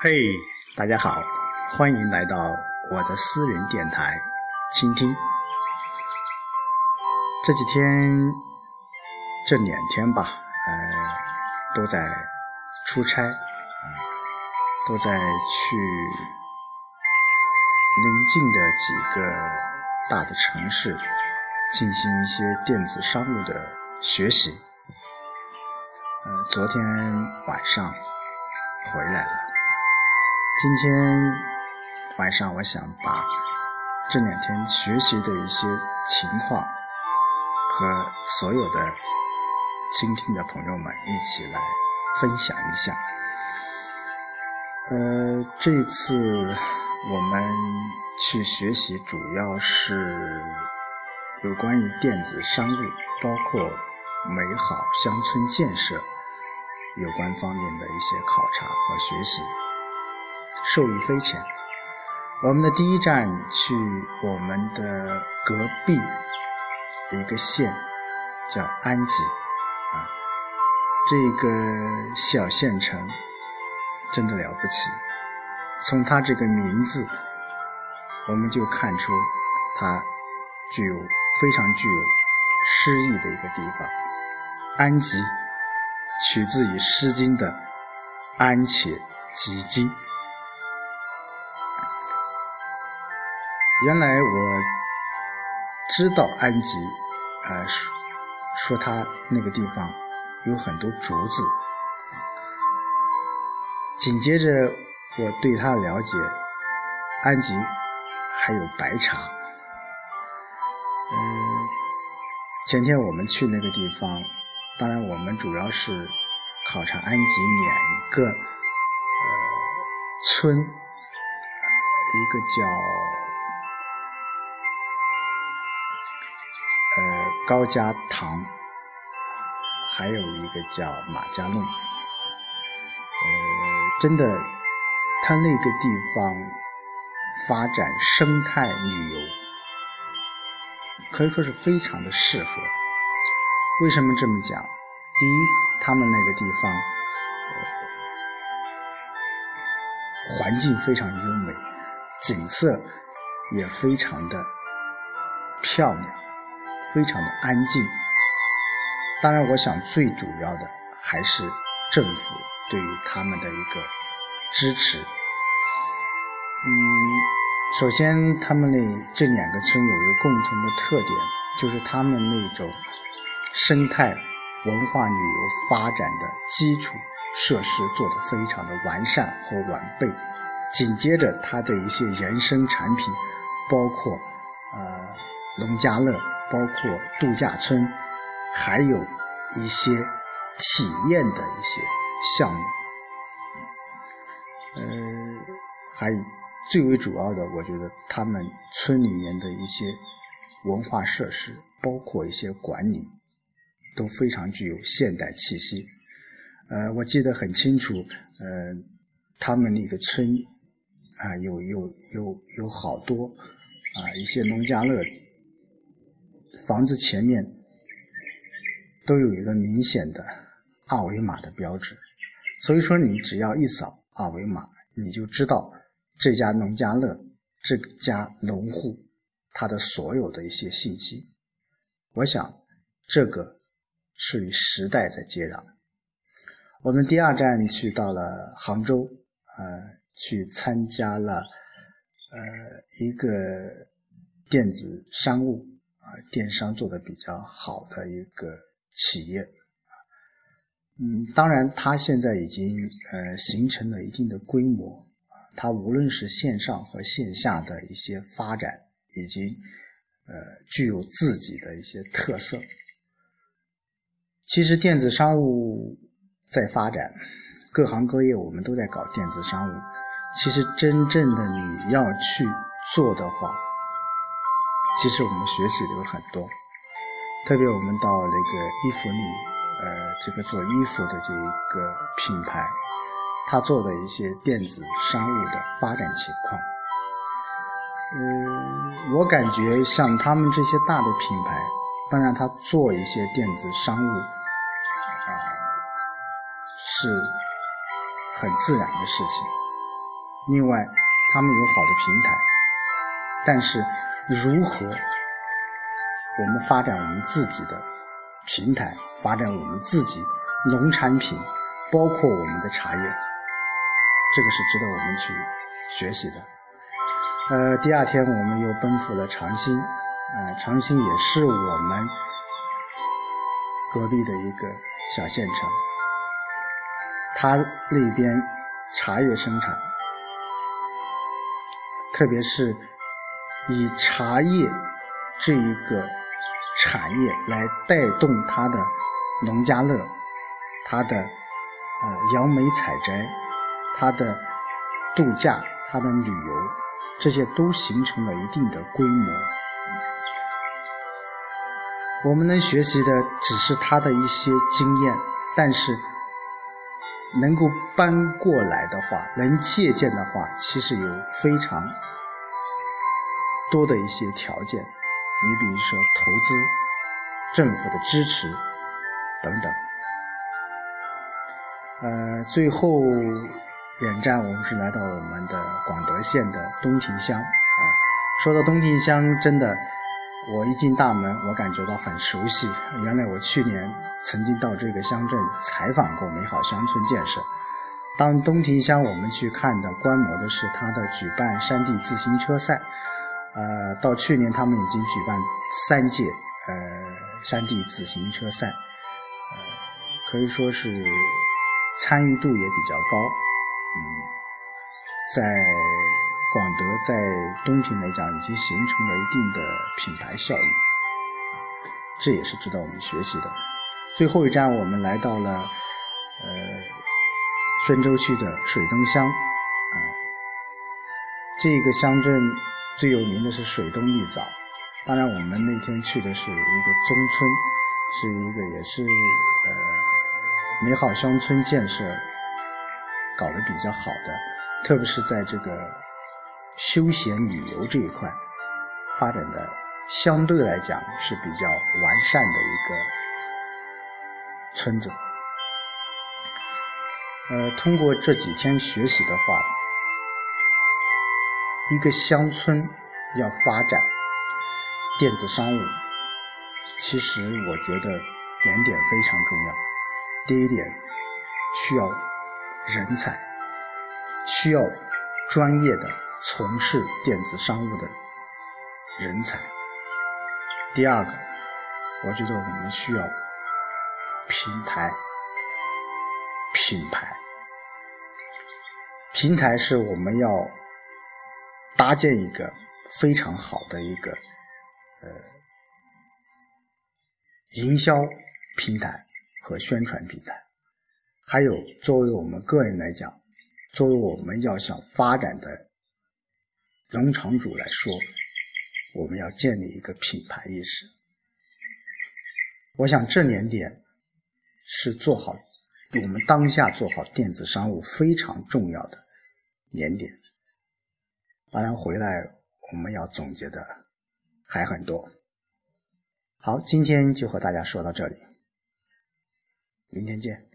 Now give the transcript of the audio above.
嘿，大家好，欢迎来到我的私人电台，倾听。这几天，这两天吧，呃，都在出差，啊，都在去临近的几个大的城市进行一些电子商务的学习。呃，昨天晚上回来了，今天晚上我想把这两天学习的一些情况。和所有的倾听的朋友们一起来分享一下。呃，这次我们去学习，主要是有关于电子商务，包括美好乡村建设有关方面的一些考察和学习，受益匪浅。我们的第一站去我们的隔壁。一个县叫安吉，啊，这个小县城真的了不起。从它这个名字，我们就看出它具有非常具有诗意的一个地方。安吉取自于《诗经》的“安且吉经”。原来我。知道安吉，呃，说说他那个地方有很多竹子。紧接着我对他了解，安吉还有白茶。嗯，前天我们去那个地方，当然我们主要是考察安吉两个呃村，一个叫。高家塘，还有一个叫马家弄，呃，真的，它那个地方发展生态旅游，可以说是非常的适合。为什么这么讲？第一，他们那个地方，呃，环境非常优美，景色也非常的漂亮。非常的安静。当然，我想最主要的还是政府对于他们的一个支持。嗯，首先，他们那这两个村有一个共同的特点，就是他们那种生态文化旅游发展的基础设施做得非常的完善和完备。紧接着，它的一些延伸产品，包括呃农家乐。包括度假村，还有一些体验的一些项目，呃，还最为主要的，我觉得他们村里面的一些文化设施，包括一些管理，都非常具有现代气息。呃，我记得很清楚，呃，他们那个村啊，有有有有好多啊一些农家乐。房子前面都有一个明显的二维码的标志，所以说你只要一扫二维码，你就知道这家农家乐、这家农户他的所有的一些信息。我想这个是与时代在接壤。我们第二站去到了杭州，呃，去参加了呃一个电子商务。电商做的比较好的一个企业，嗯，当然，它现在已经呃形成了一定的规模啊，它无论是线上和线下的一些发展，已经呃具有自己的一些特色。其实电子商务在发展，各行各业我们都在搞电子商务，其实真正的你要去做的话。其实我们学习的有很多，特别我们到那个伊芙丽，呃，这个做衣服的这一个品牌，他做的一些电子商务的发展情况，嗯，我感觉像他们这些大的品牌，当然他做一些电子商务，啊，是很自然的事情，另外他们有好的平台，但是如何我们发展我们自己的平台，发展我们自己农产品，包括我们的茶叶，这个是值得我们去学习的。呃，第二天我们又奔赴了长兴，呃，长兴也是我们隔壁的一个小县城，它那边茶叶生产，特别是以茶叶这一个产业来带动它的农家乐，它的呃杨梅采摘，它的度假，它的旅游。这些都形成了一定的规模。我们能学习的只是他的一些经验，但是能够搬过来的话，能借鉴的话，其实有非常多的一些条件。你比如说投资、政府的支持等等。呃，最后。远站，我们是来到我们的广德县的东亭乡啊。说到东亭乡，真的，我一进大门，我感觉到很熟悉。原来我去年曾经到这个乡镇采访过美好乡村建设。当东亭乡我们去看的、观摩的是它的举办山地自行车赛。呃，到去年他们已经举办三届呃山地自行车赛，呃，可以说是参与度也比较高。嗯在广德，在东亭来讲，已经形成了一定的品牌效应，这也是值得我们学习的。最后一站，我们来到了呃宣州区的水东乡，啊，这个乡镇最有名的是水东蜜枣。当然，我们那天去的是一个中村，是一个也是呃美好乡村建设搞得比较好的。特别是在这个休闲旅游这一块发展的相对来讲是比较完善的一个村子。呃，通过这几天学习的话，一个乡村要发展电子商务，其实我觉得两点非常重要。第一点，需要人才。需要专业的从事电子商务的人才。第二个，我觉得我们需要平台、品牌。平台是我们要搭建一个非常好的一个呃营销平台和宣传平台，还有作为我们个人来讲。作为我们要想发展的农场主来说，我们要建立一个品牌意识。我想这两点是做好我们当下做好电子商务非常重要的两点。当然，回来我们要总结的还很多。好，今天就和大家说到这里，明天见。